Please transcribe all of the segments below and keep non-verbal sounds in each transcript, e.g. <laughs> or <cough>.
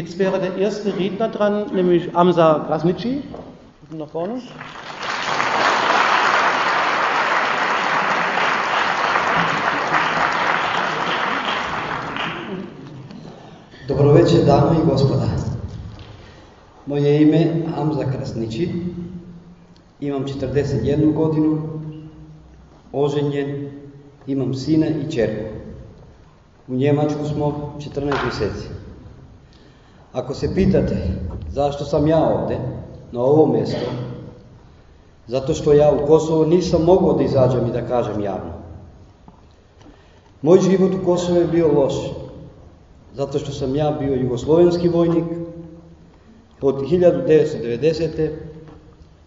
Jetzt wäre der erste Redner dran, nämlich Amsa Krasnitschi. Nach vorne. Добро вече, дами и господа. Мое име Амза Красничи. Имам 41 година, оженен, имам сина и черко. U Njemačku smo 14 mjeseci. Ako se pitate zašto sam ja ovdje, na ovo mjesto, zato što ja u Kosovo nisam mogao da izađem i da kažem javno. Moj život u Kosovo je bio loš, zato što sam ja bio jugoslovenski vojnik od 1990.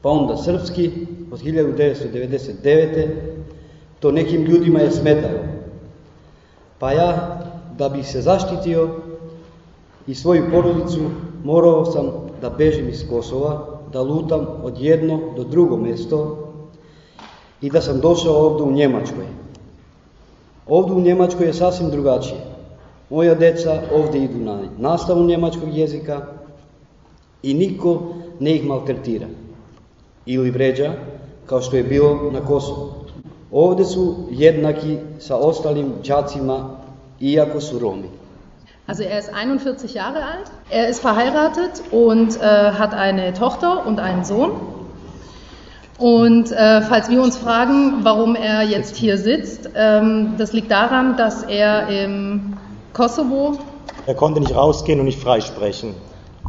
pa onda srpski od 1999. To nekim ljudima je smetalo. Pa ja, da bih se zaštitio i svoju porodicu, morao sam da bežim iz Kosova, da lutam od jedno do drugo mjesto i da sam došao ovdje u Njemačkoj. Ovdje u Njemačkoj je sasvim drugačije. Moja deca ovdje idu na nastavu njemačkog jezika i niko ne ih maltretira ili vređa kao što je bilo na Kosovu. Ovdje su jednaki sa ostalim đacima iako su Romi. Also er ist 41 Jahre alt, er ist verheiratet und äh, hat eine Tochter und einen Sohn. Und äh, falls wir uns fragen, warum er jetzt hier sitzt, ähm, das liegt daran, dass er im Kosovo. Er konnte nicht rausgehen und nicht freisprechen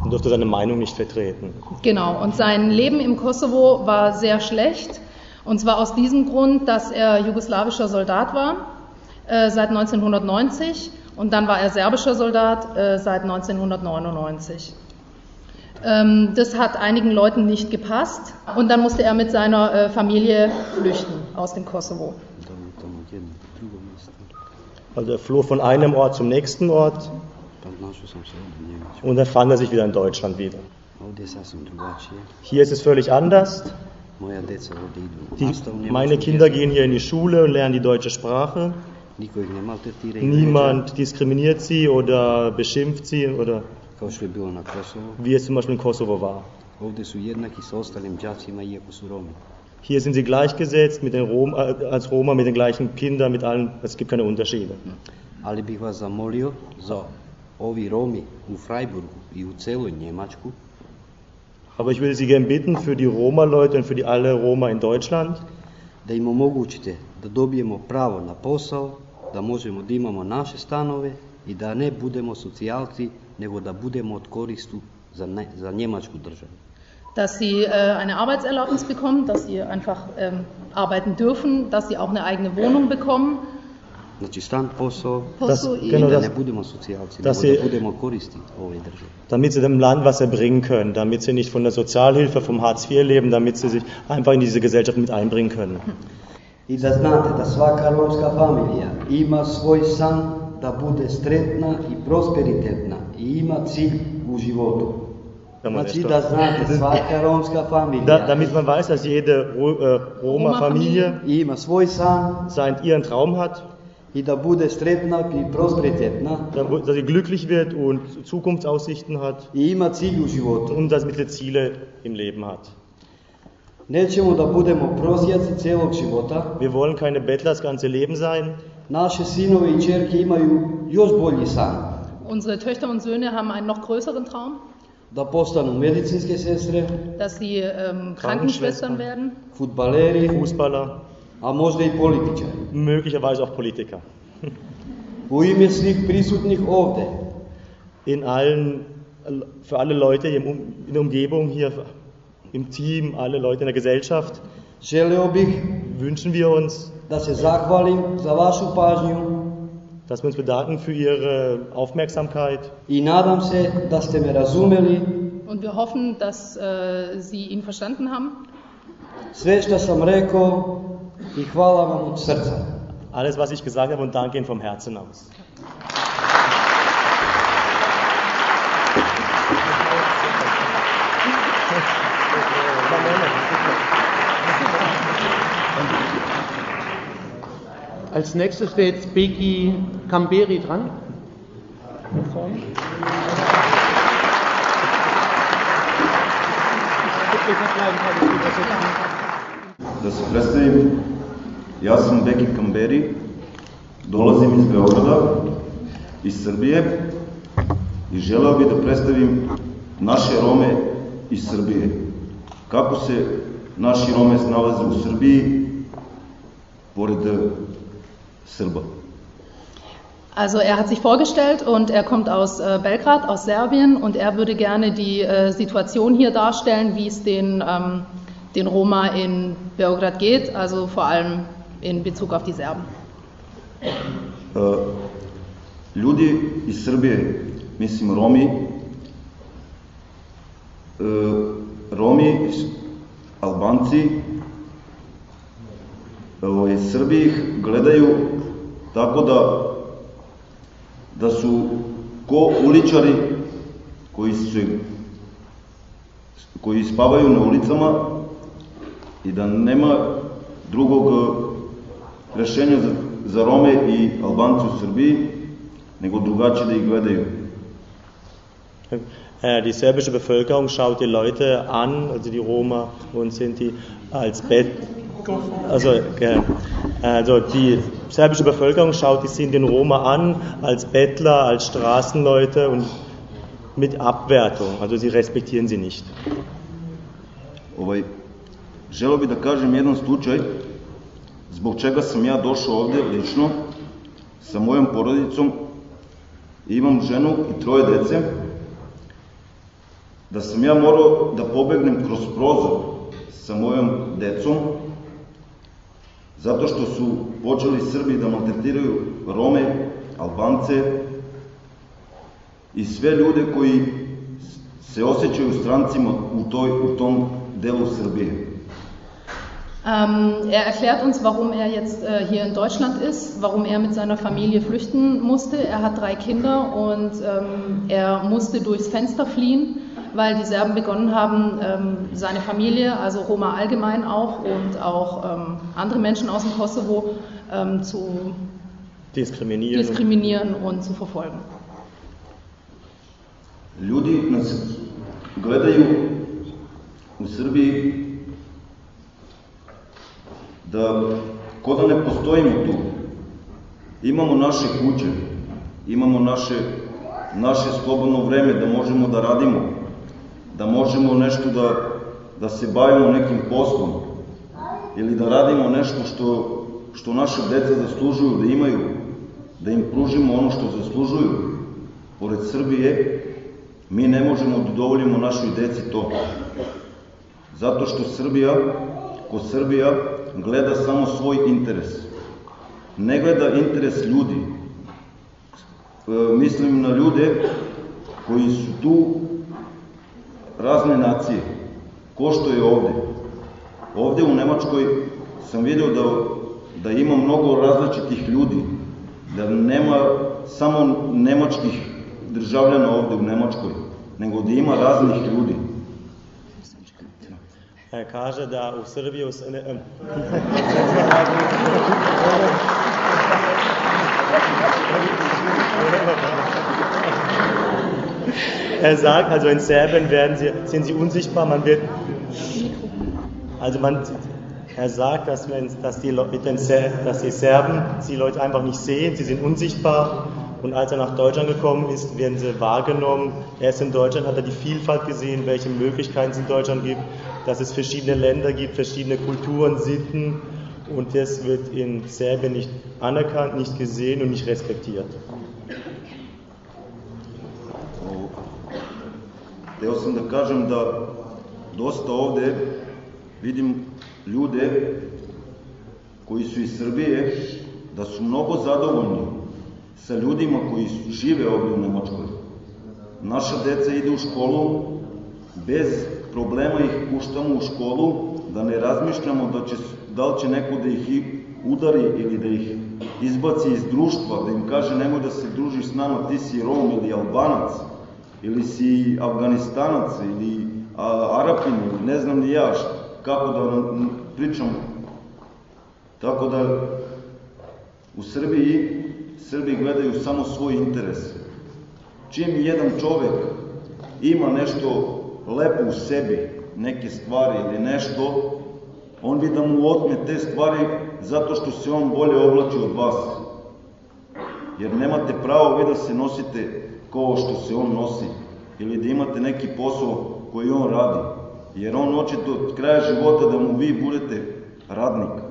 und durfte seine Meinung nicht vertreten. Genau, und sein Leben im Kosovo war sehr schlecht. Und zwar aus diesem Grund, dass er jugoslawischer Soldat war äh, seit 1990 und dann war er serbischer Soldat äh, seit 1999. Ähm, das hat einigen Leuten nicht gepasst und dann musste er mit seiner äh, Familie flüchten aus dem Kosovo. Also er floh von einem Ort zum nächsten Ort und dann fand er sich wieder in Deutschland wieder. Hier ist es völlig anders. Die, meine Kinder gehen hier in die Schule und lernen die deutsche Sprache. Niemand diskriminiert sie oder beschimpft sie oder wie es zum Beispiel in Kosovo war. Hier sind sie gleichgesetzt mit den Rom, als Roma, mit den gleichen Kindern, mit allen, es gibt keine Unterschiede. Ali bih vas zamolio za ovi Romi u Freiburgu i u celoj Njemačku Aber ich will Sie gerne bitten für die Roma-Leute und für die alle Roma in Deutschland, da im omogućite da dobijemo pravo na posao, da možemo da imamo naše stanove i da ne budemo socijalci, nego da budemo od koristu za, ne, za Njemačku državu. dass sie äh, eine Arbeitserlaubnis bekommen, dass sie einfach ähm, arbeiten dürfen, dass sie auch eine eigene Wohnung bekommen. Znači stan, posao, Das- i- genau da das- ne budemo socijalci, dass sie- da budemo koristi ove države. damit sie dem Land was erbringen können, damit sie nicht von der Sozialhilfe, vom Hartz IV leben, damit sie sich einfach in diese Gesellschaft mit einbringen können. I da znate da svaka romska familija ima svoj san da bude sretna i prosperitetna i ima cilj u životu. Znači da znate svaka romska Da, familija damit man weiß, dass jede äh, Roma-Familie ima svoj san seinen, ihren Traum hat, i da bude sretna i prosperitetna dass sie glücklich wird und Zukunftsaussichten hat i ima cilj u životu. und dass sie Ziele im Leben hat. Nećemo da budemo prosjaci cijelog života. Wir wollen keine Bettler das ganze Leben sein. Naše sinove i čerke imaju još bolji san. Unsere Töchter und Söhne haben einen noch größeren Traum, Da postanu medicinske sestre, dass sie ähm, Krankenschwestern werden, futbaleri, Fußballer, a možda i političari. möglicherweise auch Politiker. U ime svih prisutnih ovdje, In allen, für alle Leute in der Umgebung, hier im Team, alle Leute in der Gesellschaft, želeo bih wünschen wir uns, da se zahvalim za vašu pažnju dass wir uns bedanken für Ihre Aufmerksamkeit i nadam se da ste me razumeli. und wir hoffen, dass äh, Sie ihn verstanden haben. Sve što sam rekao i hvala vam od srca. Alles, was ich gesagt habe und danke Ihnen vom Herzen aus. Als nächstes wäre jetzt Beki Camberi dran. Da se predstavim, ja sam Beki Kamberi, dolazim iz Beograda, iz Srbije i želeo bih da predstavim naše Rome iz Srbije. Kako se naši Rome snalaze u Srbiji, pored Srba. Also er hat sich vorgestellt und er kommt aus äh, Belgrad, aus Serbien und er würde gerne die äh, Situation hier darstellen, wie es den, ähm, den Roma in Beograd geht, also vor allem in Bezug auf die Serben. Uh, ljudi iz Srbije, mislim Romi, uh, Romi, Albanci, ovaj, Srbi ih gledaju tako da da su ko uličari koji se koji spavaju na ulicama i da nema drugog rešenja za, za Rome i Albance u Srbiji, nego drugačije da ih gledaju. Die serbische Bevölkerung schaut die Leute an, also die Roma und Sinti, als Bett, also, also die serbische Bevölkerung schaut die Sinti und Roma an als Bettler, als Straßenleute und mit Abwertung, also sie respektieren sie nicht. Ovaj, želeo bih da kažem jedan slučaj zbog čega sam ja došao ovde lično sa mojom porodicom. Imam ženu i troje dece da sam ja morao da pobegnem kroz prozor sa mojom decom zato što su počeli Srbi da maltretiraju Rome, Albance i sve ljude koji se osjećaju strancima u, toj, u tom delu Srbije. Ähm, er erklärt uns, warum er jetzt äh, hier in Deutschland ist, warum er mit seiner Familie flüchten musste. Er hat drei Kinder und ähm, er musste durchs Fenster fliehen weil die Serben begonnen haben, ähm, seine Familie, also Roma allgemein auch und auch ähm, andere Menschen aus dem Kosovo ähm, zu diskriminieren. diskriminieren und zu verfolgen. Ljudi nas gledaju u Srbiji da ko da ne postojimo tu. Imamo naše kuće, imamo naše, naše slobodno vreme da možemo da radimo, da možemo nešto da, da se bavimo nekim poslom ili da radimo nešto što, što naše deca zaslužuju da imaju, da im pružimo ono što zaslužuju. Pored Srbije, mi ne možemo da dovoljimo našoj deci to. Zato što Srbija, ko Srbija, gleda samo svoj interes. Ne gleda interes ljudi. E, mislim na ljude koji su tu razne nacije. Ko što je ovde? Ovde u Nemačkoj sam video da, da ima mnogo različitih ljudi, da nema samo nemačkih državljana ovde u Nemačkoj, nego da ima raznih ljudi. Er kaže da u Srbiji... Ne, ähm, <laughs> er sagt, also in Serbien werden sie, sind sie unsichtbar, man wird, also man, er sagt, dass, wenn, dass, die, dass die Serben die Leute einfach nicht sehen, sie sind unsichtbar und als er nach Deutschland gekommen ist, werden sie wahrgenommen. Erst in Deutschland hat er die Vielfalt gesehen, welche Möglichkeiten es in Deutschland gibt, dass es verschiedene Länder gibt, verschiedene Kulturen, Sitten und das wird in Serbien nicht anerkannt, nicht gesehen und nicht respektiert. Hteo sam da kažem da dosta ovde vidim ljude koji su iz Srbije, da su mnogo zadovoljni sa ljudima koji žive ovde u Nemačkoj. Naša deca ide u školu, bez problema ih puštamo u školu, da ne razmišljamo da, će, da li će neko da ih udari ili da ih izbaci iz društva, da im kaže nemoj da se družiš s nama, ti si Rom ili Albanac, ili si Afganistanac ili a, Arapin ili ne znam ni ja kako da pričam. Tako da u Srbiji Srbi gledaju samo svoj interes. Čim jedan čovek ima nešto lepo u sebi, neke stvari ili nešto, on bi da mu otme te stvari zato što se on bolje oblači od vas. Jer nemate pravo vi da se nosite kao što se on nosi ili da imate neki posao koji on radi. Jer on hoće do kraja života da mu vi budete radnik.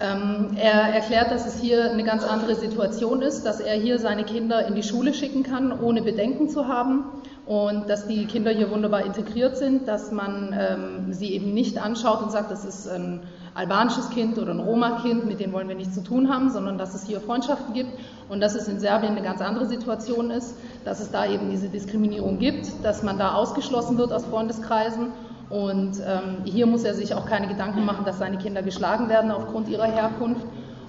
Ähm, er erklärt, dass es hier eine ganz andere Situation ist, dass er hier seine Kinder in die Schule schicken kann, ohne Bedenken zu haben und dass die Kinder hier wunderbar integriert sind, dass man ähm, sie eben nicht anschaut und sagt, das ist ein albanisches Kind oder ein Roma-Kind, mit denen wollen wir nichts zu tun haben, sondern dass es hier Freundschaften gibt und dass es in Serbien eine ganz andere Situation ist, dass es da eben diese Diskriminierung gibt, dass man da ausgeschlossen wird aus Freundeskreisen und ähm, hier muss er sich auch keine Gedanken machen, dass seine Kinder geschlagen werden aufgrund ihrer Herkunft.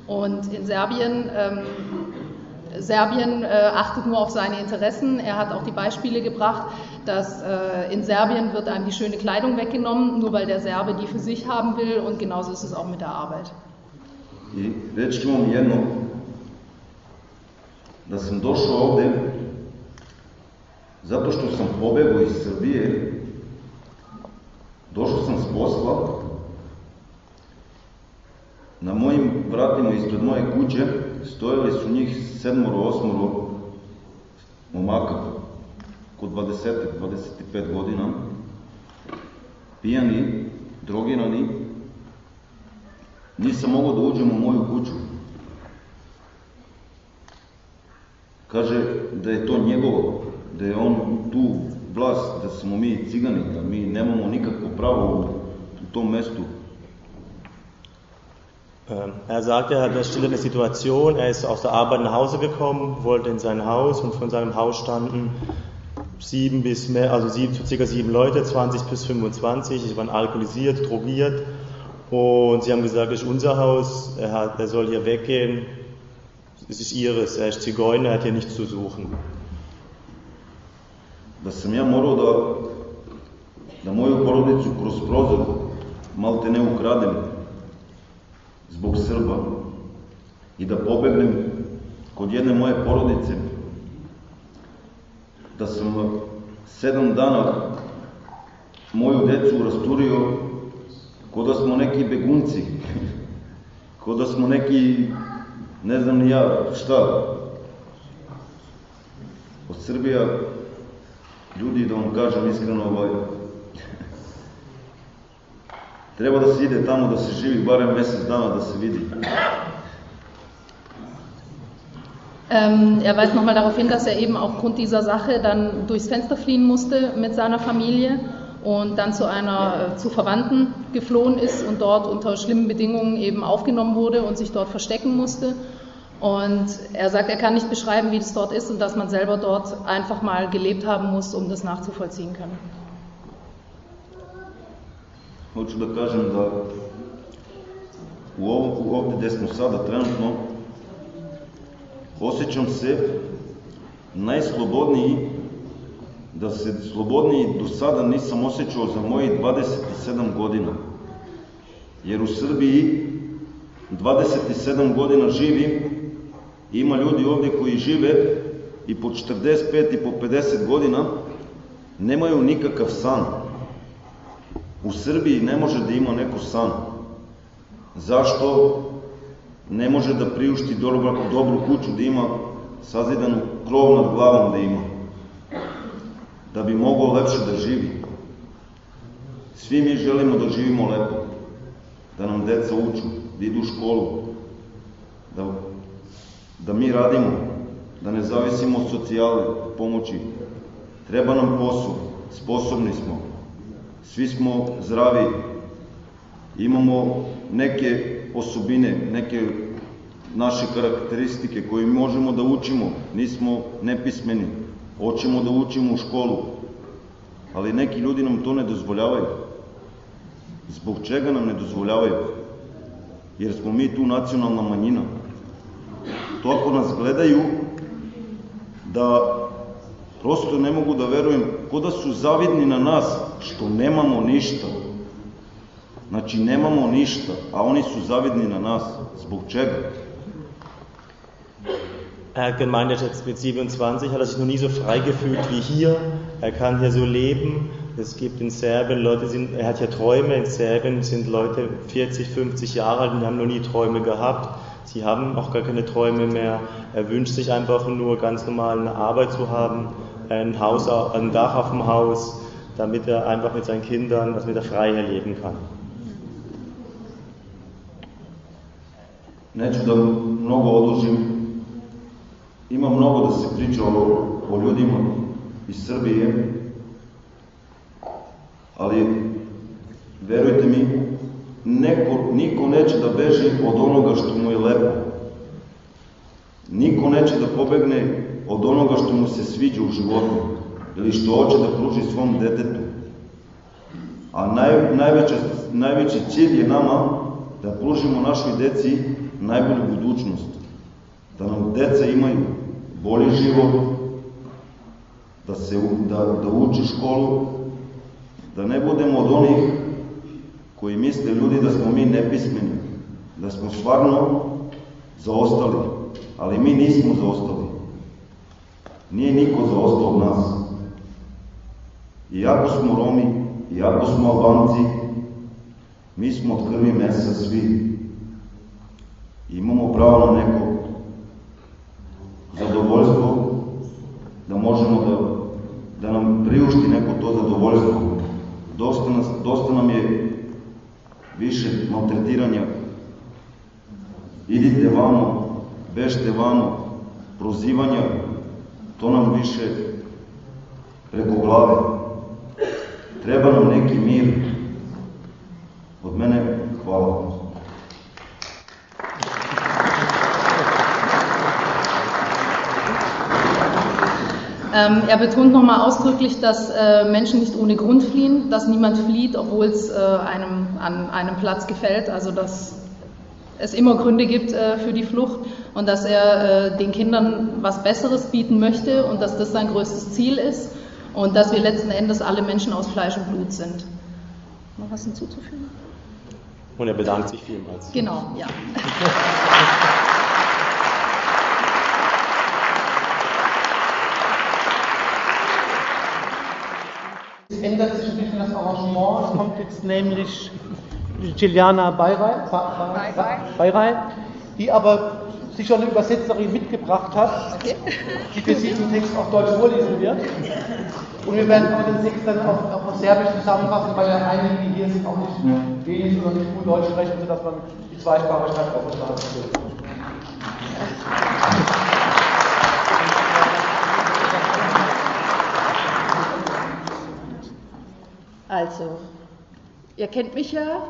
Und in Serbien, ähm, Serbien äh, achtet nur auf seine Interessen. Er hat auch die Beispiele gebracht, dass äh, in Serbien wird einem die schöne Kleidung weggenommen, nur weil der Serbe die für sich haben will. Und genauso ist es auch mit der Arbeit. I reći ću vam jedno, da sam došao ovde zato što sam pobegao iz Srbije Došao sam s posla, na mojim vratima ispred moje kuće stojali su njih sedmoro, osmoro momaka, kod 20-25 godina, pijani, drogirani, nisam mogao da uđem u moju kuću. Kaže da je to njegovo, da je on tu vlast da smo mi cigani, da mi nemamo nikakvo pravo u tom mestu. Ähm, er sagt, er hat eine stillende Situation, er ist aus der Arbeit nach Hause gekommen, wollte in sein Haus und von seinem Haus standen sieben bis mehr, also sieben, circa sieben Leute, 20 bis 25, sie waren alkoholisiert, drogiert. Und sie haben gesagt, das ist unser Haus, er, hat, er soll hier weggehen, es ist ihres, er ist Zigeuner, er hat hier nichts zu suchen. da sam ja morao da, da moju porodicu kroz prozor malte ne ukradem zbog Srba i da pobegnem kod jedne moje porodice, da sam sedam dana moju decu rasturio ko da smo neki begunci, ko da smo neki, ne znam ni ja šta, od Srbija ljudi, da vam kažem iskreno, ovaj, treba da se ide tamo, da se živi barem mesec dana, da se vidi. Ähm, er weist nochmal darauf hin, dass er eben aufgrund dieser Sache dann durchs Fenster fliehen musste mit seiner Familie und dann zu einer äh, zu Verwandten geflohen ist und dort unter schlimmen Bedingungen eben aufgenommen wurde und sich dort verstecken musste. Und er sagt, er kann nicht beschreiben, wie das dort ist und dass man selber dort einfach mal gelebt haben muss, um das nachzuvollziehen können. Hoću da kažem da u ovom, ovde gde smo sada trenutno osjećam se najslobodniji da se slobodniji do sada nisam osjećao za mojih 27 godina. Jer u Srbiji 27 godina živim ima ljudi ovde koji žive i po 45 i po 50 godina nemaju nikakav san. U Srbiji ne može da ima neko san. Zašto ne može da priušti dobro, dobru kuću, da ima sazidanu krov nad glavom da ima? Da bi mogao lepše da živi. Svi mi želimo da živimo lepo, da nam deca uču, da idu u školu, da, da mi radimo, da ne zavisimo od socijale, pomoći. Treba nam posao, sposobni smo, svi smo zdravi, imamo neke osobine, neke naše karakteristike koje možemo da učimo, nismo nepismeni, hoćemo da učimo u školu, ali neki ljudi nam to ne dozvoljavaju. Zbog čega nam ne dozvoljavaju? Jer smo mi tu nacionalna manjina. To ako nas gledaju, da prosto ne mogu da verujem, ko da su zavidni na nas što nemamo ništa. Znači, nemamo ništa, a oni su zavidni na nas. Zbog čega? Jetzt mit 27, hat er sich noch nie so frei gefühlt wie hier. Er kann hier so leben. Es gibt in Serbien Leute, sind, er hat ja Träume, in Serbien sind Leute 40, 50 Jahre alt und haben noch nie Träume gehabt. Sie haben auch gar keine Träume mehr. Er wünscht sich einfach nur ganz normal eine Arbeit zu haben, ein Haus, ein Dach auf dem Haus, damit er einfach mit seinen Kindern, damit er frei leben kann. Neću da mnogo odužim, ima mnogo da se priča o, o ljudima iz Srbije, ali verujte mi, neko, niko neće da beži od onoga što mu je lepo. Niko neće da pobegne od onoga što mu se sviđa u životu ili što hoće da pruži svom detetu. A naj, najveća, najveći cilj je nama da pružimo našoj deci najbolju budućnost. Da nam deca imaju bolji život, da, se, da, da uči školu, da ne budemo od onih koji misle ljudi da smo mi nepismeni, da smo stvarno zaostali, ali mi nismo zaostali. Nije niko zaostao od nas. Iako smo Romi, iako smo Albanci, mi smo od krvi mesa svi. Imamo pravo na neko zadovoljstvo, da možemo da, da nam priušti neko to zadovoljstvo. Dosta, nas, dosta nam je više maltretiranja. Idite vamo, bežte vamo, prozivanja, to nam više preko glave. Treba nam neki mir. Od mene hvala. Ähm, er betont nochmal ausdrücklich, dass äh, Menschen nicht ohne Grund fliehen, dass niemand flieht, obwohl es äh, einem an einem Platz gefällt, also dass es immer Gründe gibt äh, für die Flucht und dass er äh, den Kindern was Besseres bieten möchte und dass das sein größtes Ziel ist und dass wir letzten Endes alle Menschen aus Fleisch und Blut sind. Noch was hinzuzufügen? Und er bedankt sich vielmals. Genau, ja. Es ändert sich ein bisschen das Arrangement. Es kommt jetzt nämlich Giuliana Bayrei, die aber sich schon eine Übersetzerin mitgebracht hat, Okay. die für sie den Text auf Deutsch vorlesen wird. Und wir werden auch den Text dann auf, auch auf Serbisch zusammenfassen, weil ja einige, die hier sind, auch nicht wenig oder nicht gut Deutsch sprechen, sodass man die Zweisprachigkeit auch verstanden wird. Also, ihr kennt mich ja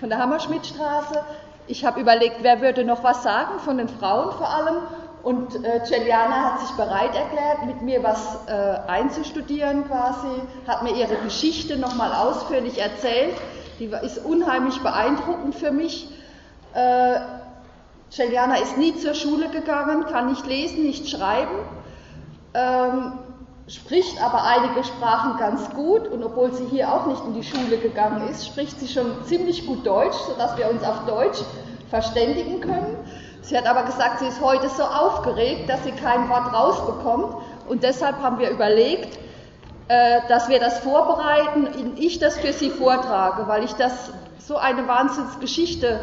von der Hammerschmidtstraße. Ich habe überlegt, wer würde noch was sagen, von den Frauen vor allem. Und äh, Celiana hat sich bereit erklärt, mit mir was äh, einzustudieren quasi, hat mir ihre Geschichte nochmal ausführlich erzählt. Die ist unheimlich beeindruckend für mich. Äh, Celiana ist nie zur Schule gegangen, kann nicht lesen, nicht schreiben. Ähm, spricht aber einige Sprachen ganz gut und obwohl sie hier auch nicht in die Schule gegangen ist, spricht sie schon ziemlich gut Deutsch, sodass wir uns auf Deutsch verständigen können. Sie hat aber gesagt, sie ist heute so aufgeregt, dass sie kein Wort rausbekommt und deshalb haben wir überlegt, äh, dass wir das vorbereiten und ich das für sie vortrage, weil ich das so eine Wahnsinnsgeschichte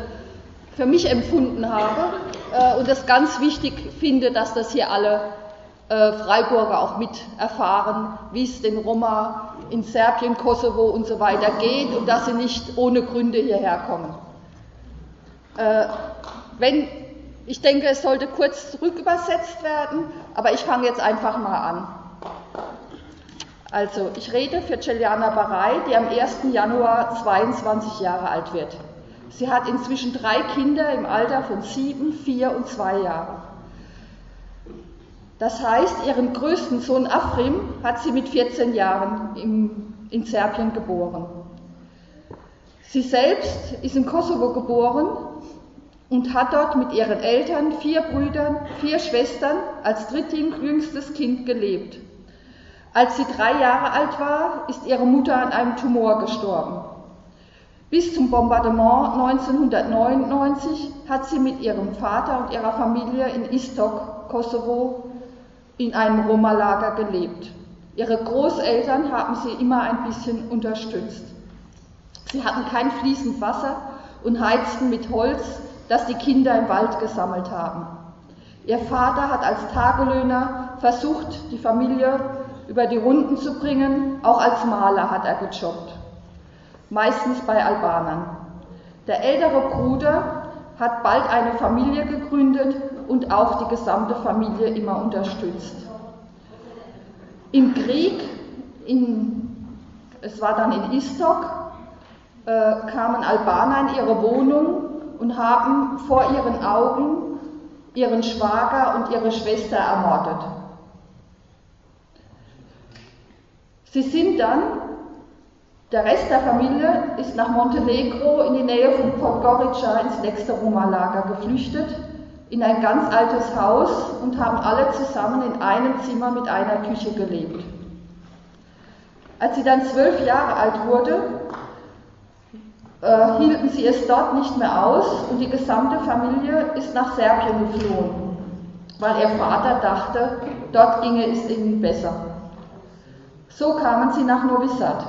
für mich empfunden habe äh, und es ganz wichtig finde, dass das hier alle äh, Freiburger auch mit erfahren, wie es den Roma in Serbien, Kosovo und so weiter geht und dass sie nicht ohne Gründe hierher kommen. Äh, wenn, ich denke, es sollte kurz zurückübersetzt werden, aber ich fange jetzt einfach mal an. Also, ich rede für Celiana Barei, die am 1. Januar 22 Jahre alt wird. Sie hat inzwischen drei Kinder im Alter von sieben, vier und zwei Jahren. Das heißt, ihren größten Sohn Afrim hat sie mit 14 Jahren im, in Serbien geboren. Sie selbst ist in Kosovo geboren und hat dort mit ihren Eltern, vier Brüdern, vier Schwestern als drittjüngstes Kind gelebt. Als sie drei Jahre alt war, ist ihre Mutter an einem Tumor gestorben. Bis zum Bombardement 1999 hat sie mit ihrem Vater und ihrer Familie in Istok, Kosovo, in einem Roma-Lager gelebt. Ihre Großeltern haben sie immer ein bisschen unterstützt. Sie hatten kein fließend Wasser und heizten mit Holz, das die Kinder im Wald gesammelt haben. Ihr Vater hat als Tagelöhner versucht, die Familie über die Runden zu bringen. Auch als Maler hat er gejobbt, meistens bei Albanern. Der ältere Bruder hat bald eine Familie gegründet und auch die gesamte Familie immer unterstützt. Im Krieg, in, es war dann in Istok, äh, kamen Albaner in ihre Wohnung und haben vor ihren Augen ihren Schwager und ihre Schwester ermordet. Sie sind dann, der Rest der Familie ist nach Montenegro in die Nähe von Podgorica ins nächste Roma-Lager geflüchtet, in ein ganz altes Haus und haben alle zusammen in einem Zimmer mit einer Küche gelebt. Als sie dann zwölf Jahre alt wurde, äh, hielten sie es dort nicht mehr aus und die gesamte Familie ist nach Serbien geflohen, weil ihr Vater dachte, dort ginge es ihnen besser. So kamen sie nach Novi Sad,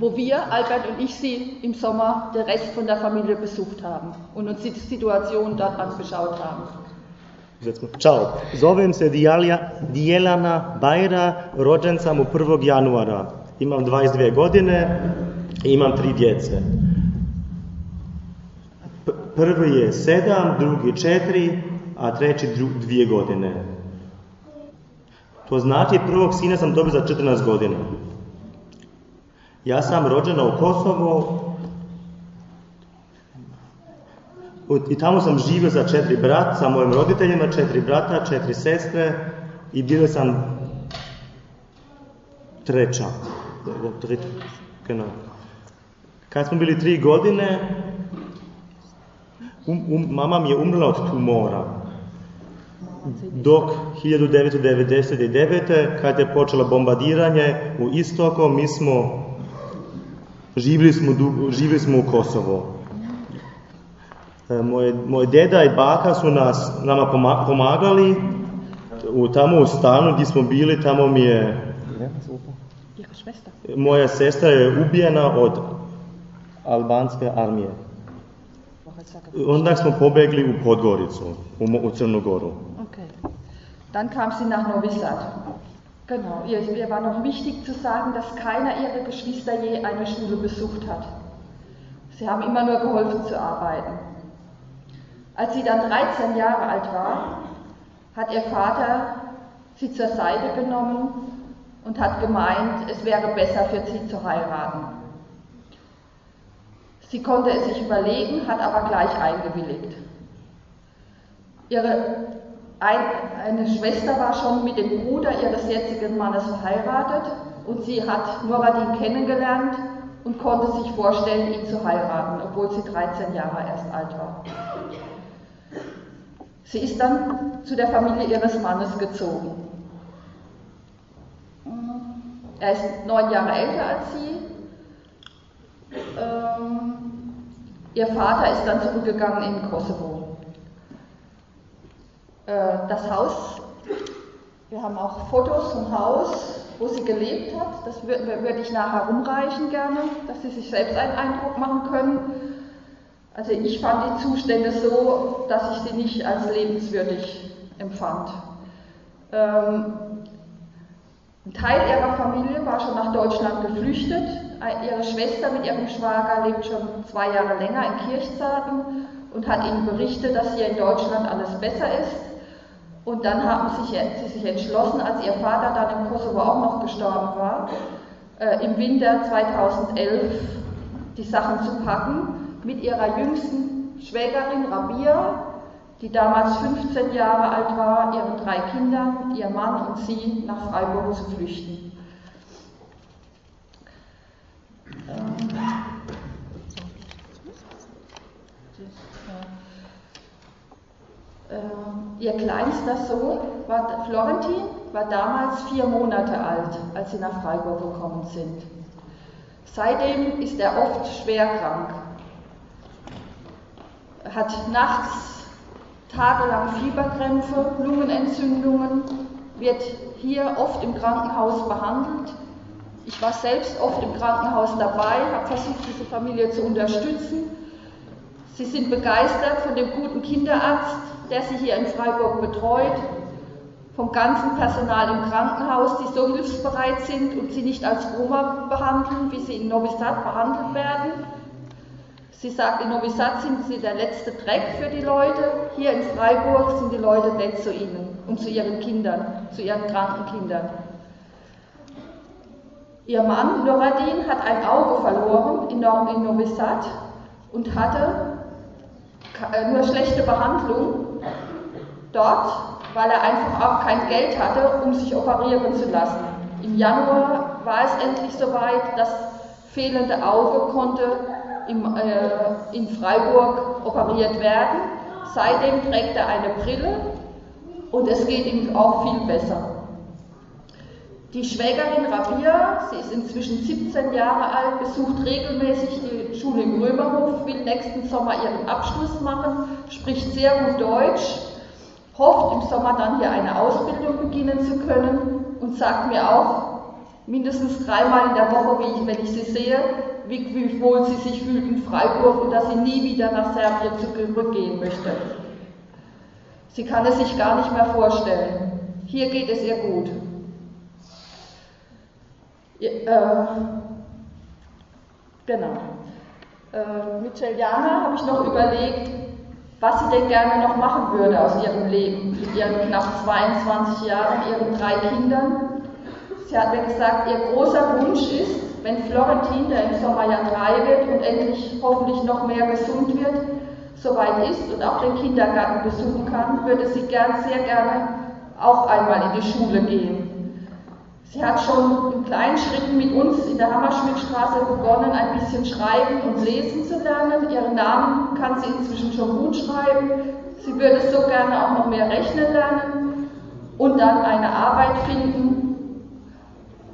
wo wir, Albert und ich, sie im Sommer den Rest von der Familie besucht haben und uns die Situation dort angeschaut haben. Ćao, zovem se Dijelana Bajra, rođen sam u 1. januara. Imam 22 godine i imam tri djece. Prvi je sedam, drugi četiri, a treći dvije godine. To znači prvog sina sam dobio za 14 godina. Ja sam rođena u Kosovo i tamo sam živio za četiri brata, sa mojim roditeljima, četiri brata, četiri sestre i bio sam treća. Kad smo bili tri godine, um, um, mama mi je umrla od tumora. Dok 1999. kad je počelo bombardiranje u istoko, mi smo živjeli smo, živjeli smo u Kosovo. E, moje, moje deda i baka su nas, nama pomagali u, tamo u stanu gdje smo bili, tamo mi je moja sestra je ubijena od albanske armije. Onda smo pobegli u Podgoricu, u, u Crnu Goru. Okay. Dann kam sie nach Novi Sad. Genau, ihr war noch wichtig zu sagen, dass keiner ihrer Geschwister je eine Schule besucht hat. Sie haben immer nur geholfen zu arbeiten. Als sie dann 13 Jahre alt war, hat ihr Vater sie zur Seite genommen und hat gemeint, es wäre besser für sie zu heiraten. Sie konnte es sich überlegen, hat aber gleich eingewilligt. Ihre ein, eine Schwester war schon mit dem Bruder ihres jetzigen Mannes verheiratet und sie hat Noradin kennengelernt und konnte sich vorstellen, ihn zu heiraten, obwohl sie 13 Jahre erst alt war. Sie ist dann zu der Familie ihres Mannes gezogen. Er ist neun Jahre älter als sie. Ähm, Ihr Vater ist dann zurückgegangen in Kosovo. Äh, das Haus, wir haben auch Fotos vom Haus, wo sie gelebt hat. Das würde, ich nachher rumreichen gerne, dass Sie sich selbst einen Eindruck machen können. Also ich fand die Zustände so, dass ich sie nicht als lebenswürdig empfand. Ähm, ein Teil ihrer Familie war schon nach Deutschland geflüchtet. Ihre Schwester mit ihrem Schwager lebt schon zwei Jahre länger in Kirchzarten und hat ihnen berichtet, dass hier in Deutschland alles besser ist. Und dann haben sie sich entschlossen, als ihr Vater dann im Kosovo auch noch gestorben war, äh, im Winter 2011 die Sachen zu packen, mit ihrer jüngsten Schwägerin Rabia die damals 15 Jahre alt war, ihren drei Kindern, ihr Mann und sie nach Freiburg zu flüchten. Äh, ihr kleinster Sohn, war, Florentin, war damals vier Monate alt, als sie nach Freiburg gekommen sind. Seitdem ist er oft schwer krank. Hat nachts tagelang Fieberkrämpfe, Lungenentzündungen, wird hier oft im Krankenhaus behandelt. Ich war selbst oft im Krankenhaus dabei, habe versucht, diese Familie zu unterstützen. Sie sind begeistert von dem guten Kinderarzt, der sie hier in Freiburg betreut, vom ganzen Personal im Krankenhaus, die so hilfsbereit sind und sie nicht als Roma behandeln, wie sie in Novi behandelt werden. Sie sagt, in Novi sind sie der letzte Dreck für die Leute. Hier in Freiburg sind die Leute nett zu ihnen und zu ihren Kindern, zu ihren kranken Kindern. Ihr Mann Noradin hat ein Auge verloren in Sad und hatte äh, nur schlechte Behandlung dort, weil er einfach auch kein Geld hatte, um sich operieren zu lassen. Im Januar war es endlich soweit, das fehlende Auge konnte im, äh, in Freiburg operiert werden. Seitdem trägt er eine Brille und es geht ihm auch viel besser. Die Schwägerin Rabia, sie ist inzwischen 17 Jahre alt, besucht regelmäßig die Schule im Römerhof, will nächsten Sommer ihren Abschluss machen, spricht sehr gut Deutsch, hofft im Sommer dann hier eine Ausbildung beginnen zu können und sagt mir auch mindestens dreimal in der Woche, ich, wenn ich sie sehe, wie, wie wohl sie sich fühlt in Freiburg und dass sie nie wieder nach Serbien zurückgehen möchte. Sie kann es sich gar nicht mehr vorstellen. Hier geht es ihr gut. Äh, genau. Äh, mit Celjana habe ich noch überlegt, was sie denn gerne noch machen würde aus ihrem Leben, mit ihren knapp 22 Jahren, ihren drei Kindern. Sie hat mir gesagt, ihr großer Wunsch ist, wenn Florentin, der im Sommer ja drei wird und endlich hoffentlich noch mehr gesund wird, soweit ist und auch den Kindergarten besuchen kann, würde sie gern, sehr gerne auch einmal in die Schule gehen. Sie hat schon in kleinen Schritten mit uns in der Hammerschmidtstraße begonnen, ein bisschen schreiben und lesen zu lernen. Ihren Namen kann sie inzwischen schon gut schreiben. Sie würde so gerne auch noch mehr rechnen lernen und dann eine Arbeit finden.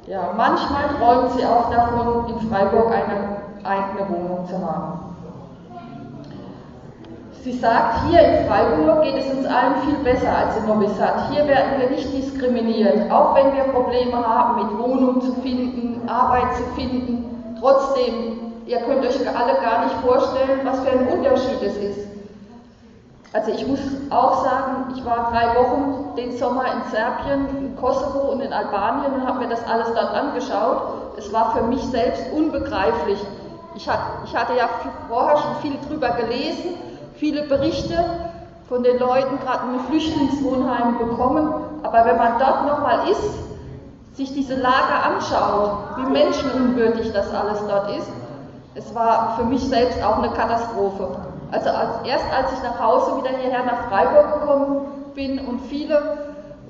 Ja, manchmal träumt sie auch davon, in Freiburg eine eigene Wohnung zu haben. Sie sagt, hier in Freiburg geht es uns allen viel besser als in Novi Sad. Hier werden wir nicht diskriminiert, auch wenn wir Probleme haben, mit Wohnung zu finden, Arbeit zu finden. Trotzdem, ihr könnt euch alle gar nicht vorstellen, was für ein Unterschied es ist. Also ich muss auch sagen, ich war drei Wochen den Sommer in Serbien, in Kosovo und in Albanien und habe mir das alles dort angeschaut. Es war für mich selbst unbegreiflich. Ich hatte ja vorher schon viel drüber gelesen viele Berichte von den Leuten gerade in Flüchtlingswohnheimen bekommen. Aber wenn man dort nochmal ist, sich diese Lager anschaut, wie menschenunwürdig das alles dort ist, es war für mich selbst auch eine Katastrophe. Also als, erst als ich nach Hause wieder hierher nach Freiburg gekommen bin und viele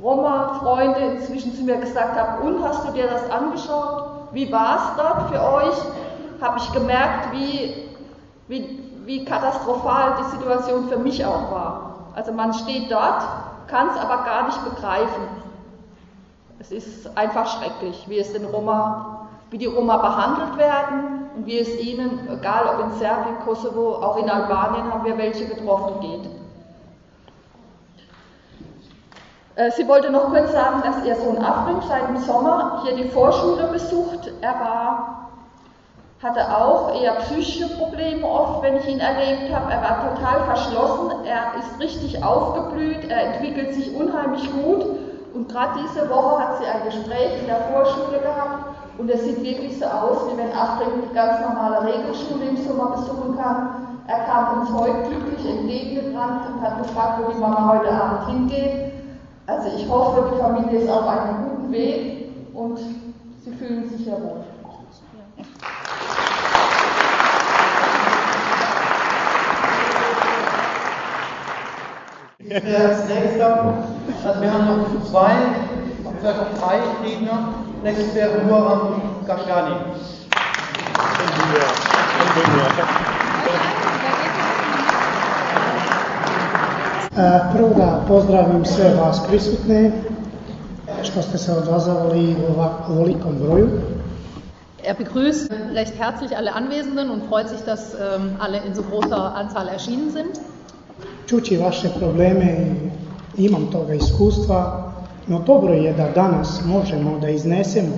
Roma-Freunde inzwischen zu mir gesagt haben, und hast du dir das angeschaut? Wie war es dort für euch? Habe ich gemerkt, wie, wie, wie katastrophal die Situation für mich auch war. Also man steht dort, kann es aber gar nicht begreifen. Es ist einfach schrecklich, wie es den Roma, wie die Roma behandelt werden und wie es ihnen, egal ob in Serbien, Kosovo, auch in Albanien haben wir welche getroffen, geht. Äh, sie wollte noch kurz sagen, dass ihr Sohn Afrim seit dem Sommer hier die Vorschule besucht. Er war hatte auch eher psychische Probleme oft, wenn ich ihn erlebt habe. Er war total verschlossen, er ist richtig aufgeblüht, er entwickelt sich unheimlich gut. Und gerade diese Woche hat sie ein Gespräch in der Vorschule gehabt und es sieht wirklich so aus, wie wenn Astrid die ganz normale Regelschule im Sommer besuchen kann. Er kam uns heute glücklich entgegengerannt und hat gefragt, wo die Mama heute Abend hingeht. Also ich hoffe, die Familie ist auf einem guten Weg und sie fühlen sich ja wohl. Als nächster, also wir haben noch zwei, vielleicht noch drei Redner. Nächstes wäre Muram Gashani. Prvo da pozdravim sve vas prisutne što ste se odazvali u ovolikom broju. Er begrüßt recht herzlich alle Anwesenden und freut sich, dass ähm, alle in so großer Anzahl erschienen sind. Čući vaše probleme i imam toga iskustva No dobro je da danas možemo da iznesemo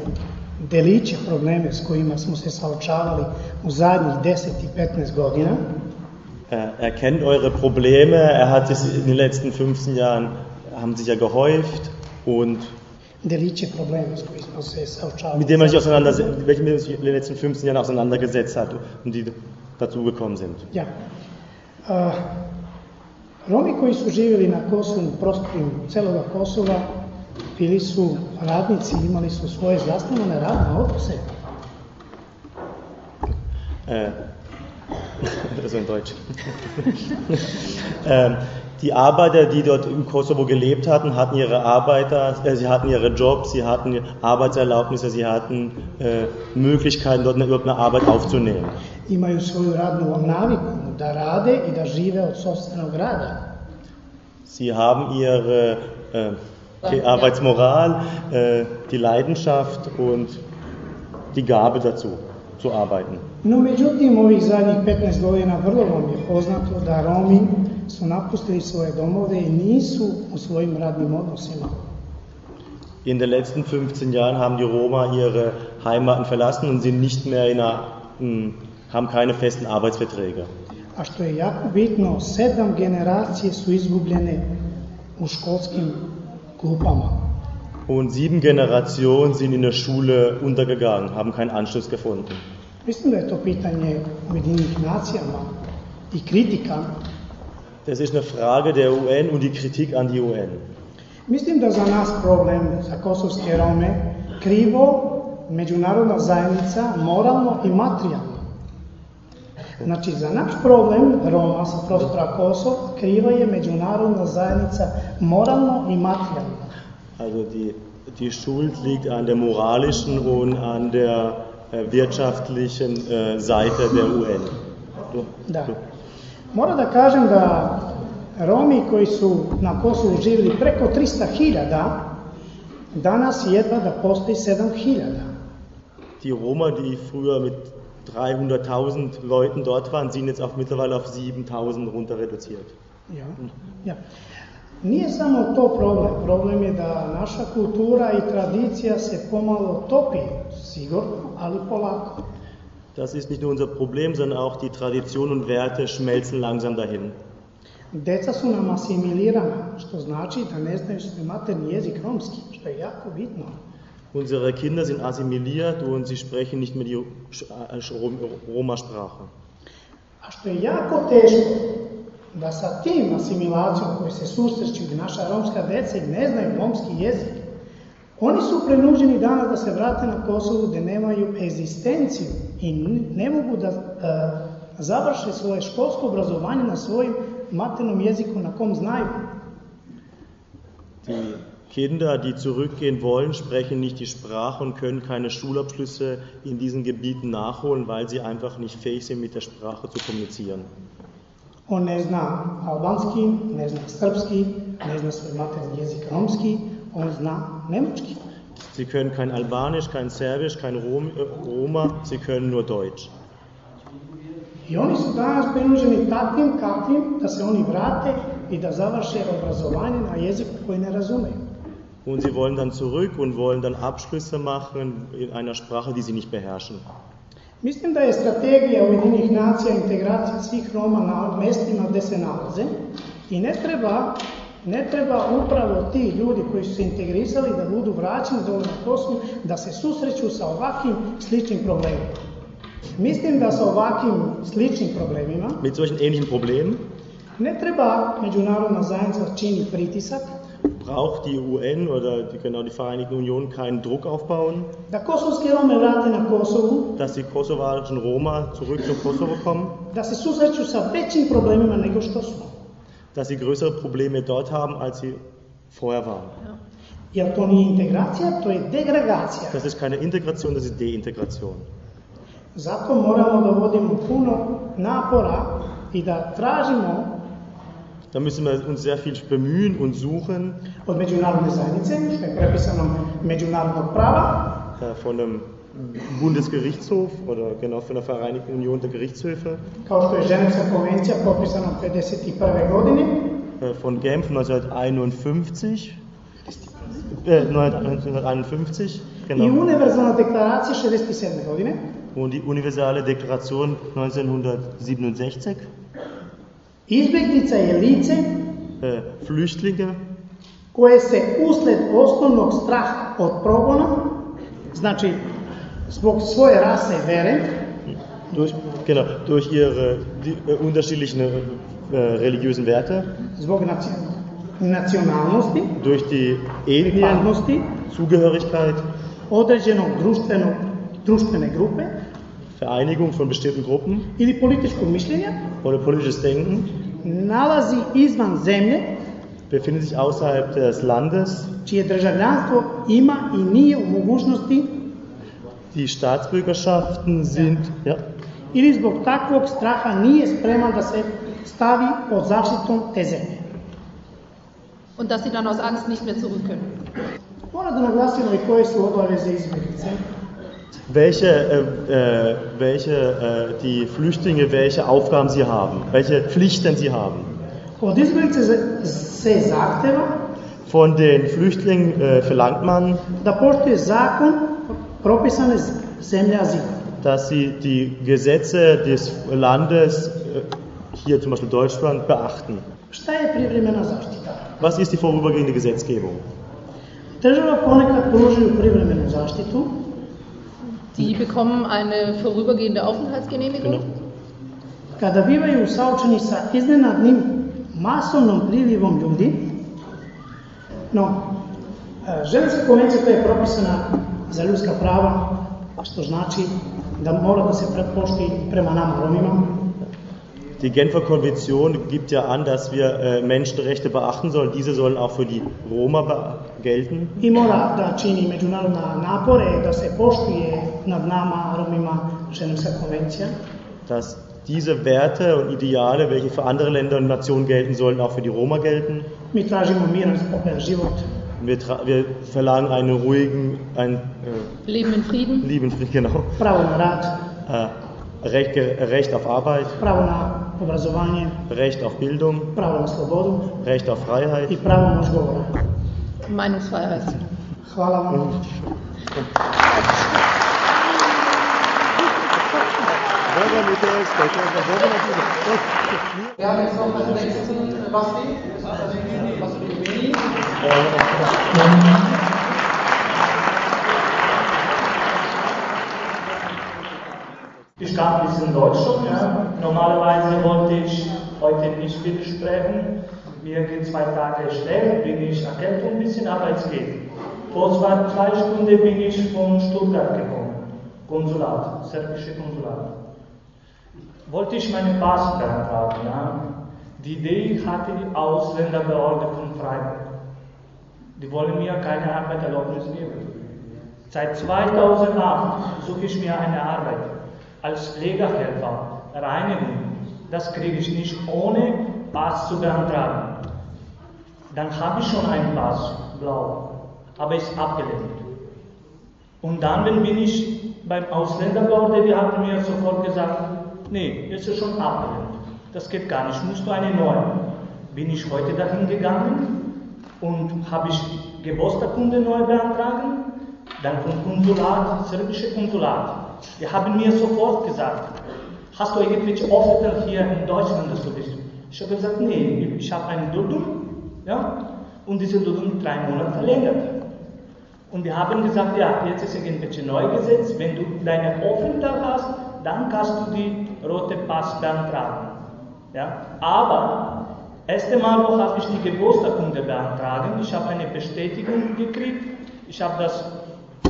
deliće probleme s kojima smo se saočavali u zadnjih 10 i 15 godina. Er, kennt eure Probleme, er hat sich in den letzten 15 Jahren, haben sich ja gehäuft und Deliće probleme s kojima smo se saočavali. mit dem er sich welche er sich in den letzten 15 Jahren auseinandergesetzt hat und die dazugekommen sind. Ja. A, Romi koji su živjeli na Kosovu, prostorima celoga Kosova, bili su radnici, imali su svoje zasnovane radne odnose. War in Deutsch. ähm, die Arbeiter, die dort im Kosovo gelebt hatten, hatten ihre Arbeiter, äh, sie hatten ihre Jobs, sie hatten Arbeitserlaubnisse, sie hatten äh, Möglichkeiten, dort eine, überhaupt eine Arbeit aufzunehmen. Imaju svoju radnu naviku da rade i da žive od sobstvenog rada. Sie haben ihre äh, die Arbeitsmoral, äh, die Leidenschaft und die Gabe dazu, zu arbeiten. No međutim, ovih zadnjih 15 godina vrlo vam je poznato da Romi su napustili svoje domove i nisu u svojim radnim odnosima. In den letzten 15 Jahren haben die Roma ihre Heimaten verlassen und sind nicht mehr in einer, mh, haben keine festen Arbeitsverträge. A što je jako bitno, sedam generacije su izgubljene u školskim klupama. Und sieben Generationen sind in der Schule untergegangen, haben keinen Anschluss gefunden. Mislim da je to pitanje Ujedinjenih nacijama i kritika. Das ist eine Frage der UN und die Kritik an die UN. Mislim da za nas problem, za kosovske Rome, krivo međunarodna zajednica moralno i materijalno. Znači, za naš problem Roma sa prostora Kosova kriva je međunarodna zajednica moralno i materijalno. Also die, die Schuld liegt an der moralischen und an der äh, wirtschaftlichen äh, Seite der UN. Du, Da. du. Moram da kažem da Romi koji su na Kosovu živjeli preko 300.000, danas jedva da postoji 7.000. Die Roma, die früher mit 300.000 Leuten dort waren, sind jetzt auf mittlerweile auf 7.000 runter reduziert. Ja, ja. Nije samo to problem, problem je da naša kultura i tradicija se pomalo topi, sigurno, ali polako. Das ist nicht nur unser Problem, sondern auch die Tradition und Werte schmelzen langsam dahin. Deca su nam asimilirana, što znači da ne znaju materni jezik romski, što je jako bitno. Unsere Kinder sind assimiliert und sie sprechen nicht mehr die Roma-Sprache. A što je jako teško, da sa tim asimilacijom koji se susreću naša romska deca i ne znaju romski jezik, oni su prenuđeni danas da se vrate na Kosovu gde nemaju egzistenciju i ne mogu da e, završe svoje školsko obrazovanje na svojim maternom jeziku na kom znaju. Die Kinder, die zurückgehen wollen, sprechen nicht die Sprache und können keine Schulabschlüsse in diesen Gebieten nachholen, weil sie einfach nicht fähig sind, mit der Sprache zu kommunizieren. On ne zna albanski, ne zna srpski, ne zna svoj materni jezik romski, on zna nemački. Sie können kein Albanisch, kein Serbisch, kein Rom, äh, Roma, sie können nur Deutsch. I oni su danas prinuđeni takvim kakvim da se oni vrate i da završe obrazovanje na jeziku koji ne razumeju. Und sie wollen dann zurück und wollen dann Abschlüsse machen in einer Sprache, die sie nicht beherrschen. Mislim da je strategija Ujedinjenih nacija integracija svih Roma na mestima gde se nalaze i ne treba, ne treba upravo ti ljudi koji su se integrisali da budu vraćeni dole na Kosovu, da se susreću sa ovakvim sličnim problemima. Mislim da sa ovakvim sličnim problemima Mit solchen ähnlichen Problemen? ne treba međunarodna zajednica čini pritisak. Braucht die UN oder die, genau die Vereinigten Union keinen Druck aufbauen, da Kosovu, dass die kosovarischen Roma zurück zum Kosovo kommen, da se susreću sa većim problemima nego što su. Dass sie größere Probleme dort haben, als sie vorher waren. Je degradacija. Das ist keine Integration, das ist Deintegration. Zato moramo da vodimo puno napora i da tražimo Da müssen wir uns sehr viel bemühen und suchen od međunarodne zajednice, što je prepisano međunarodnog prava, äh, von dem Bundesgerichtshof oder genau von der Vereinigten Union der Gerichtshöfe. Äh, von Genf 1951. Äh, 1951, genau. Und die Universale Deklaration 1967. Äh, Flüchtlinge, koje se usled osnovnog straha od progona, znači zbog svoje rasne vere, durch, genau, durch ihre die, äh, unterschiedlichen äh, religiösen Werte, zbog nacionalnosti, durch die Ethnie, Zugehörigkeit, određenog društvenog, društvene grupe, Vereinigung von bestimmten Gruppen. Ili političko mišljenje. Oder politisches Denken. Nalazi izvan zemlje. Befindet sich außerhalb des Landes. Čije državljanstvo ima i nije u mogućnosti die Staatsbürgerschaften sind... Ja. ili zbog takvog straha nije spreman da se stavi pod zaštitom te zemlje. Und dass sie dann aus Angst nicht mehr zurück können. Mora da naglasimo i koje su obaveze izbjeglice. Welche, äh, äh, welche äh, die Flüchtlinge, welche Aufgaben sie haben, welche Pflichten sie haben. Von den Flüchtlingen äh, verlangt man, dass sie die Gesetze des Landes, äh, hier zum Beispiel Deutschland, beachten. Was ist die vorübergehende Gesetzgebung? Die bekommen eine vorübergehende Aufenthaltsgenehmigung. Genau. Kada bivaju saučeni sa iznenadnim masovnom prilivom ljudi, no, Ženevska konvencija koja je propisana za ljudska prava, što znači da mora da se prepošti prema nama Romima. Die Genfer Konvention gibt ja an, dass wir äh, Menschenrechte beachten sollen. Diese sollen auch für die Roma gelten. Dass diese Werte und Ideale, welche für andere Länder und Nationen gelten sollen, auch für die Roma gelten. Wir Mi tražimo miran, život, wir, wir, verlangen einen ruhigen, ein äh, Leben in Frieden. Leben in Frieden, genau. Äh, Recht, Recht, auf Arbeit. Recht auf Bildung. Recht auf Freiheit. Meinungsfreiheit. Hvala vam. Wir haben jetzt noch den nächsten Basti. Ich kann ein bisschen Deutsch schon, ja. Normalerweise wollte ich heute nicht viel sprechen. Mir geht zwei Tage schlecht, bin ich erkältet ein bisschen, aber es geht. Vor zwei, zwei Stunden bin ich von Stuttgart gekommen. Konsulat, serbische Konsulat. Wollte ich meinen Pass beantragen, ja. Die Idee hatte die Ausländerbehörde von Freiburg. Die wollen mir keine Arbeitserlaubnis geben. Seit 2008 suche ich mir eine Arbeit als Pflegehelfer, Reinigung. Das kriege ich nicht ohne Pass zu beantragen. Dann habe ich schon einen Pass, blau, aber ist abgelehnt. Und dann bin ich beim Ausländerbehörde, die haben mir sofort gesagt, nee, ist ja schon abgelehnt. Das geht gar nicht, musst du eine neue. Bin ich heute dahin gegangen und habe ich Geburtstagskunde neu beantragen, dann vom Konsulat, serbische Konsulat. Die haben mir sofort gesagt, hast du irgendwelche Offizier hier in Deutschland, dass du bist? Ich habe gesagt, nee, ich habe einen Dudum, ja, und diese Dudum drei Monate verlängert. Und die haben gesagt, ja, jetzt ist irgendwelche neue Gesetz, wenn du deine Aufenthalt hast, dann kannst du die rote Pass beantragen. Ja? Aber erste Mal habe ich die Geburtstagskunde beantragen. Ich habe eine Bestätigung gekriegt. Ich habe das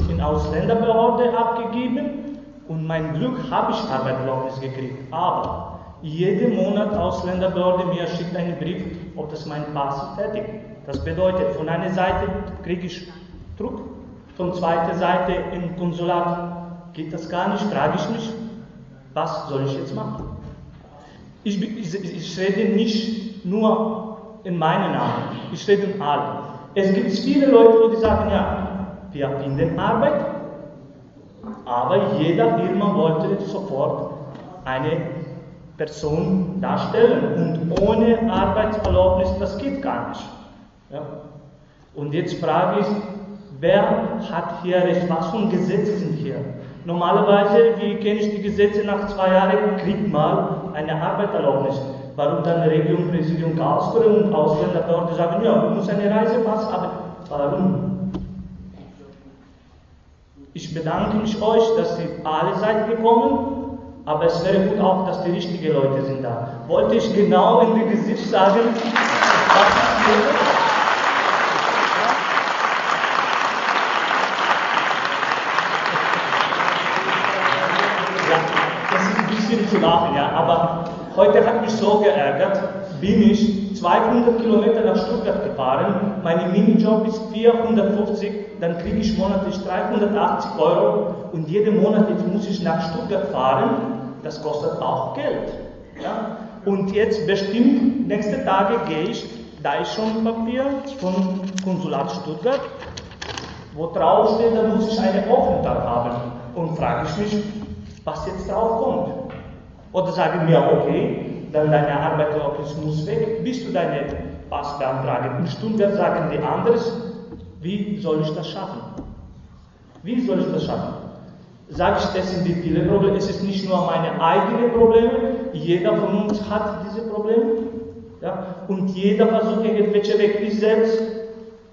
in Ausländerbehörde abgegeben und mein Glück habe ich Arbeitserlaubnis gekriegt. Aber jeden Monat Ausländerbehörde mir schickt einen Brief, ob das mein Pass fertig. Das bedeutet, von einer Seite kriege ich Druck, von zweiter Seite im Konsulat geht das gar nicht, frage ich mich, was soll ich jetzt machen? Ich, ich, ich rede nicht nur in meinem Namen, ich rede in allen. Es gibt viele Leute, die sagen, ja, wir finden Arbeit, aber jeder Firma wollte sofort eine Person darstellen und ohne Arbeitserlaubnis, das geht gar nicht. Ja. Und jetzt frage ich, wer hat hier Recht? Was für Gesetze sind hier? Normalerweise, wie kenne ich die Gesetze, nach zwei Jahren kriegt man eine Arbeiterlaubnis. Warum dann Regierung, Präsidium, Karlsruhe und Ausländerbehörde sagen, ja, du musst eine Reisepass haben. Warum? Ich bedanke mich euch, dass ihr alle seid gekommen, aber es wäre gut auch, dass die richtigen Leute sind da. Wollte ich genau in die Gesicht sagen, was lebe? zu lachen, ja, aber heute hat mich so geärgert, bin ich 200 Kilometer nach Stuttgart gefahren, mein Minijob ist 450, dann kriege ich monatlich 380 Euro und jeden Monat jetzt muss ich nach Stuttgart fahren, das kostet auch Geld. Ja? Und jetzt bestimmt, nächste Tage gehe ich, da ist schon Papier vom Konsulat Stuttgart, wo drauf steht, da muss ich einen Aufenthalt haben. Und frage ich mich, was jetzt drauf kommt. Oder sagen wir, okay, dann deine Arbeitserlaubnis muss weg, bis du deine Pass beantragen. In Stuttgart sagen die anderes, wie soll ich das schaffen? Wie soll ich das schaffen? Sage ich, das sind die viele Probleme. Es ist nicht nur meine eigenen Probleme, jeder von uns hat diese Probleme. Ja? Und jeder versucht irgendwelche Weg. Ich selbst,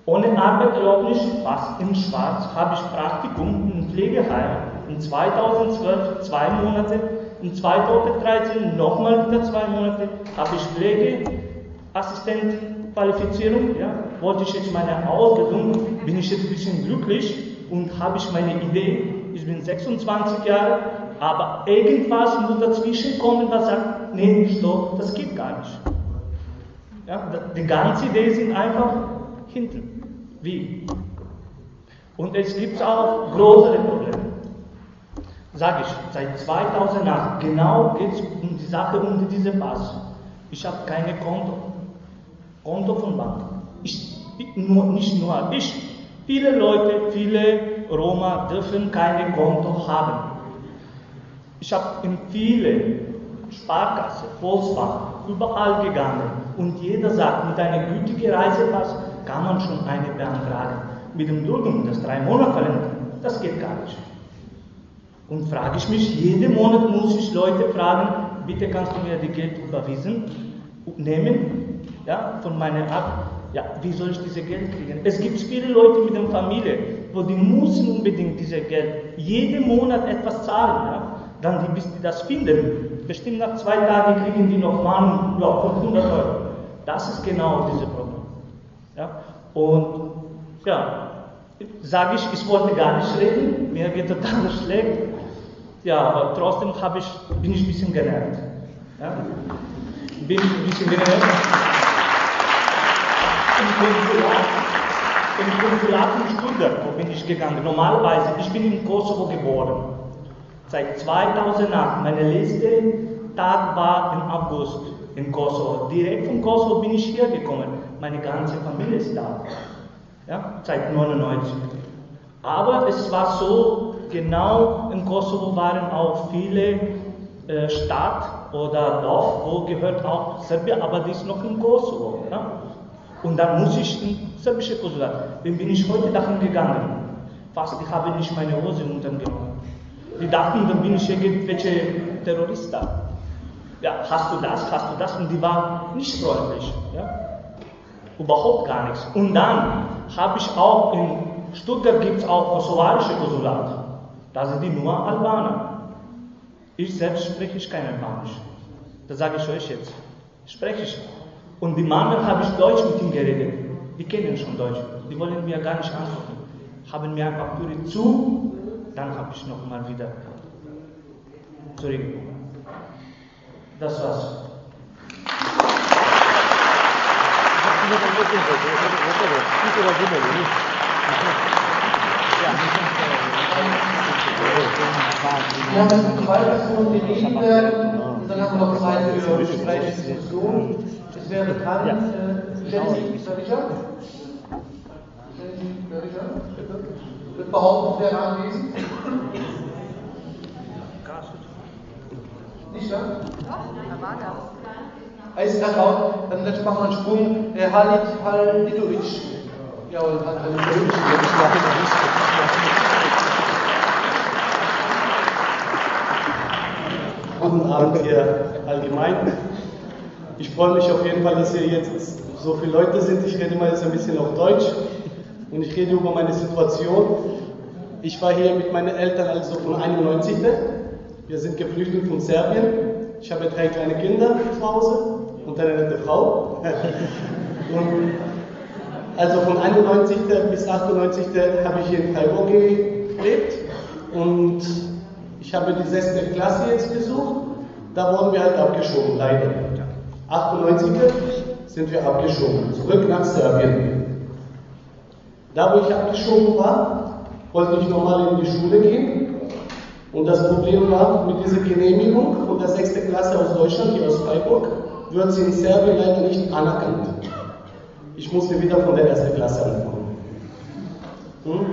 ohne Arbeitserlaubnis, fast in Schwarz, habe ich Praktikum im Pflegeheim in 2012, zwei Monate in 2013 nochmal wieder zwei Monate habe ich Pflegeassistent-Qualifizierung. Ja, wollte ich jetzt meine Ausbildung, bin ich jetzt ein bisschen glücklich und habe ich meine Idee. Ich bin 26 Jahre, aber irgendwas muss dazwischen kommen, was sagt, nee, stopp, das geht gar nicht. Ja, die ganze Idee sind einfach hinten. Wie? Und es gibt auch größere Probleme sage ich, seit 2008, genau geht es um die Sache, um diese Pass. Ich habe keine Konto, Konto von Bank. Ich, nur, nicht nur ich, viele Leute, viele Roma dürfen keine Konto haben. Ich habe in viele Sparkasse, Volksbank, überall gegangen und jeder sagt, mit einem gültigen Reisepass kann man schon eine beantragen. Mit dem Dulden, das drei Monate das geht gar nicht. Und frage ich mich, jeden Monat muss ich Leute fragen, bitte kannst du mir die Geld überwiesen, nehmen, ja, von meiner ab. Ja, wie soll ich diese Geld kriegen? Es gibt viele Leute mit der Familie, wo die müssen unbedingt diese Geld jeden Monat etwas zahlen, ja, dann die, bis die das finden. Bestimmt nach zwei Tagen kriegen die noch mal ja, 500 Euro. Das ist genau dieses Problem. Ja, und ja, sage ich, ich wollte gar nicht reden, mir geht total <laughs> schlecht. Ja, aber trotzdem ich, bin ich ein bisschen gelernt. Ja? Bin ich ein bisschen gelernt. Im Konsulat, im Konsulat in Stuttgart, bin ich gegangen? Normalerweise, ich bin in Kosovo geboren. Seit 2008, mein letzter Tag war im August in Kosovo. Direkt von Kosovo bin ich hier gekommen. Meine ganze Familie ist da ja, seit 99. Aber es war so, genau in Kosovo waren auch viele äh, Stadt oder Dorf, wo gehört auch Serbien, aber die ist noch in Kosovo. Ja? Und dann muss ich in serbische Konsulat. Dann bin ich heute dahin gegangen. Fast, ich habe nicht meine Hose untergenommen. Die dachten, dann bin ich irgendwelche Terrorist da. Ja, hast du das, hast du das? Und die waren nicht freundlich. Ja? Überhaupt gar nichts. Und dann habe ich auch in Stuttgart gibt es auch kosovarische Konsulat. Da sind die nur Albaner. Ich selbst spreche ich kein Albanisch. Das sage ich euch jetzt. Spreche ich. Und die Männer habe ich Deutsch mit ihnen geredet. Die kennen schon Deutsch. Die wollen mir gar nicht antworten. Haben mir einfach Türe zu, dann habe ich nochmal wieder zurückgekommen. Das war's. Wir haben jetzt zwei Personen, die reden werden. Und dann haben wir noch Zeit für Gespräche, Diskussion. Es wäre bekannt, äh, Jenny Salisha. Jenny Salisha, bitte. Wird behaupten, wer anwesend? Nicht da? Doch, da war da. Er ist gerade raus. Dann jetzt machen wir einen Sprung. Äh, Halit Halidovic. Ja, und hat eine politische Legislatur Guten Abend hier allgemein. Ich freue mich auf jeden Fall, dass hier jetzt so viele Leute sind. Ich rede mal jetzt ein bisschen auf Deutsch und ich rede über meine Situation. Ich war hier mit meinen Eltern also von 91. Wir sind geflüchtet von Serbien. Ich habe drei kleine Kinder zu Hause und eine nette Frau. <laughs> Und also von 91. bis 98. habe ich hier in Freiburg gelebt und ich habe die sechste Klasse jetzt besucht. Da wurden wir halt abgeschoben, leider. 98. sind wir abgeschoben, zurück nach Serbien. Da, wo ich abgeschoben war, wollte ich nochmal in die Schule gehen. Und das Problem war, mit dieser Genehmigung von der sechsten Klasse aus Deutschland, hier aus Freiburg, wird sie in Serbien leider nicht anerkannt. Ich musste wieder von der ersten Klasse anfangen. Hm?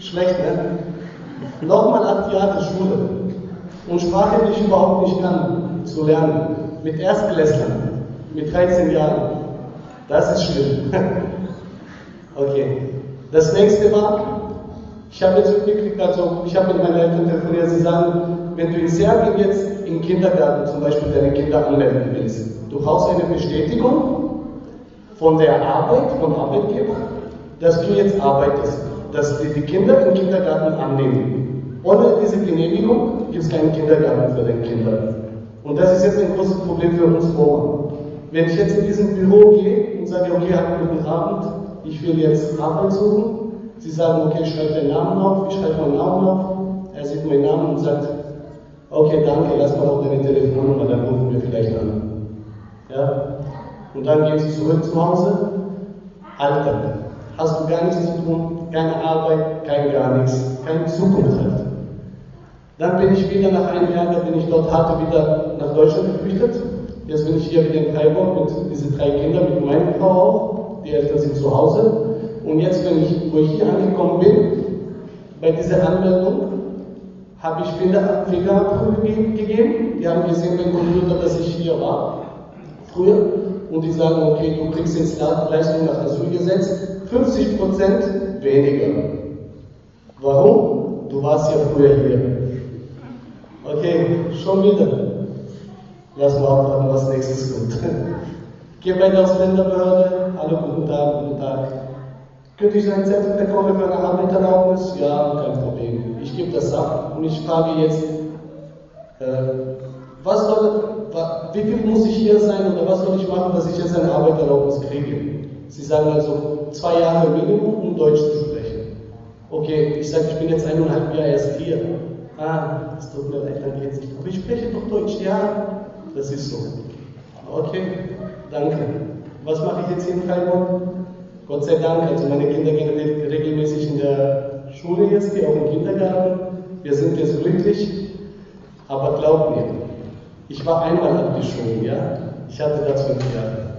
Schlecht, ne? Nochmal acht Jahre Schule. Und Sprache will ich überhaupt nicht lernen, zu lernen. Mit Erstklässlern, mit 13 Jahren. Das ist schlimm. <laughs> okay. Das nächste war, ich habe jetzt mitgekriegt, also ich habe mit meinen Eltern telefoniert, sie sagen, wenn du in Serbien jetzt im Kindergarten zum Beispiel deine Kinder anmelden willst, du brauchst eine Bestätigung von der Arbeit, vom Arbeitgeber, dass du jetzt arbeitest, dass die, die Kinder im Kindergarten annehmen. Ohne diese Genehmigung gibt es keinen Kindergarten für deine Kinder. Und das ist jetzt ein großes Problem für uns Roma. Wenn ich jetzt in diesem Büro gehe und sage, okay, guten Abend, ich will jetzt Arbeit suchen, Sie sagen, okay, schreib deinen Namen auf, ich schreibe meinen Namen auf, er sieht meinen Namen und sagt, okay, danke, lass mal auch deine Telefonnummer, dann rufen wir vielleicht an. Ja? Und dann gehen sie zurück zu Hause. Alter, hast du gar nichts zu tun, keine Arbeit, kein gar nichts, keine Zukunft halt. Dann bin ich wieder nach einem Jahr, da bin ich dort harte wieder nach Deutschland geflüchtet. Jetzt bin ich hier wieder in Freiburg mit diesen drei Kindern, mit meiner Frau auch. Die Eltern sind zu Hause. Und jetzt, wenn ich, wo ich hier angekommen bin, bei dieser Anmeldung, habe ich Fingerabdrücke gegeben. Die haben gesehen beim Computer, dass ich hier war, früher. Und die sagen, okay, du kriegst jetzt Leistung nach Asylgesetz 50% weniger. Warum? Du warst ja früher hier. Okay, schon wieder. Lass mal abwarten, was nächstes kommt. <laughs> Geh bei der Ausländerbehörde. Hallo, guten Tag, guten Tag. Könnte ich ein Zettel bekommen für eine Arbeiterlaubnis? Ja, kein Problem. Ich gebe das ab und ich frage jetzt, äh, was soll, wie viel muss ich hier sein oder was soll ich machen, dass ich jetzt eine Arbeiterlaubnis kriege? Sie sagen also zwei Jahre Minimum, um Deutsch zu sprechen. Okay, ich sage, ich bin jetzt eineinhalb Jahre erst hier. Ah, es tut mir leid, dann geht's nicht. Aber ich spreche doch Deutsch, ja. Das ist so. Okay, danke. Was mache ich jetzt in Freiburg? Gott sei Dank, also meine Kinder gehen regelmäßig in der Schule jetzt, die auch im Kindergarten. Wir sind jetzt glücklich. Aber glaub mir, ich war einmal abgeschoben, ja? Ich hatte das fünf Jahre.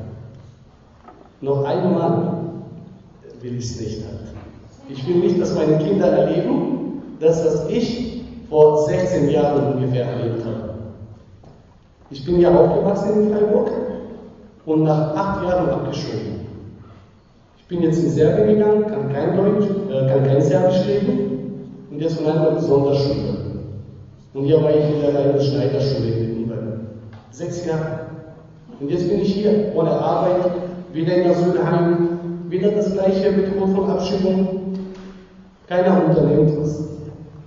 Noch einmal will ich es nicht halt. Ich will nicht, dass meine Kinder erleben, dass das ich vor 16 Jahren ungefähr erlebt habe. Ich bin ja aufgewachsen in Freiburg und nach acht Jahren abgeschoben. Ich bin jetzt in Serbien gegangen, kann kein Deutsch, äh, kann kein Serbisch reden und jetzt von einer Sonderschule. Und hier war ich in der Schneiderschule. Sechs Jahre. Und jetzt bin ich hier, ohne Arbeit, wieder in Asylheim, wieder das gleiche mit Rot von Abschiebung. Keiner unternimmt was.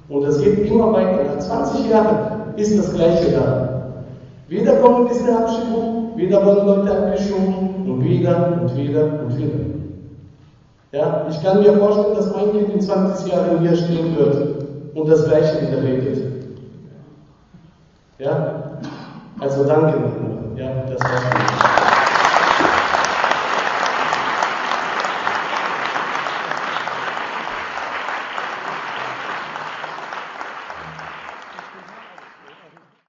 Und es geht immer weiter. Nach 20 Jahren ist das gleiche da. Wieder kommen diese Abschiebungen, wieder werden Leute abgeschoben und wieder und wieder und wieder. Ja, ich kann mir vorstellen, dass mein Kind in 20 Jahren hier stehen wird und das Gleiche wieder redet. Ja, also danke. Ja, das war's.